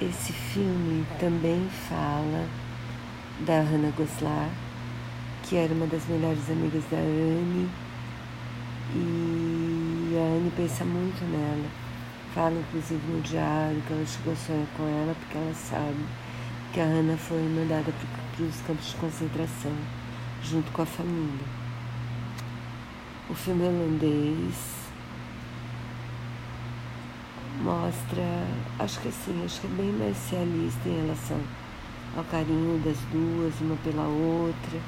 Esse filme também fala da Hannah Goslar, que era uma das melhores amigas da Anne, e a Anne pensa muito nela. Fala inclusive no diário que ela chegou a sonhar com ela porque ela sabe que a Hannah foi mandada para os campos de concentração junto com a família. O filme holandês mostra, acho que assim, acho que é bem mais realista em relação ao carinho das duas, uma pela outra,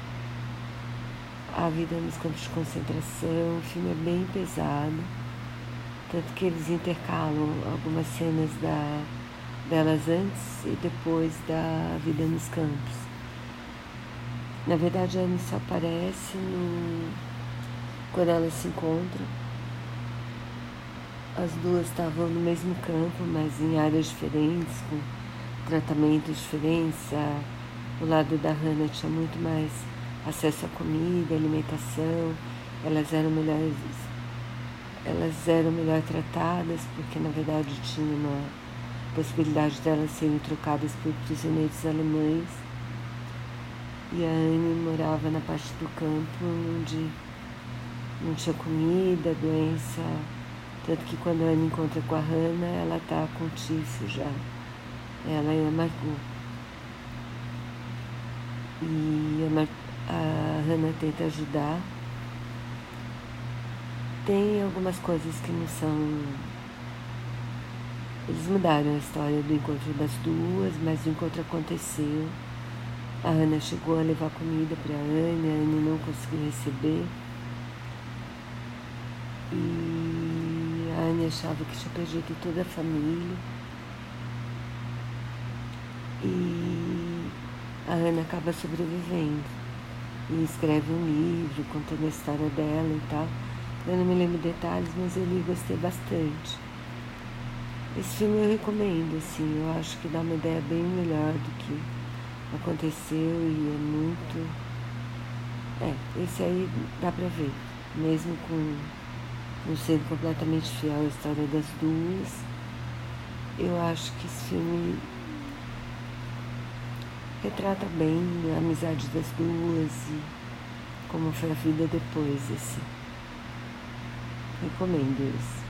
a vida nos campos de concentração, o filme é bem pesado, tanto que eles intercalam algumas cenas da, delas antes e depois da vida nos campos. Na verdade, a Anne só aparece no, quando elas se encontram as duas estavam no mesmo campo, mas em áreas diferentes, com tratamentos diferentes. O lado da Hannah tinha muito mais acesso à comida, alimentação. Elas eram melhores, elas eram melhor tratadas, porque na verdade tinha uma possibilidade delas serem trocadas por prisioneiros alemães. E a Anne morava na parte do campo onde não tinha comida, doença tanto que quando ela encontra com a Hannah, ela tá com tifo já. Ela e a Margot. E a, Mar a Hannah tenta ajudar. Tem algumas coisas que não são. Eles mudaram a história do encontro das duas, mas o encontro aconteceu. A Hannah chegou a levar comida para a Anne, a Anne não conseguiu receber. E a Anne achava que tinha perdido toda a família. E a Ana acaba sobrevivendo. E escreve um livro contando a história dela e tal. Eu não me lembro detalhes, mas eu li e gostei bastante. Esse filme eu recomendo, assim, eu acho que dá uma ideia bem melhor do que aconteceu e é muito. É, esse aí dá pra ver, mesmo com não sendo completamente fiel à história das duas, eu acho que esse filme retrata bem a amizade das duas e como foi a vida depois, assim. Recomendo isso.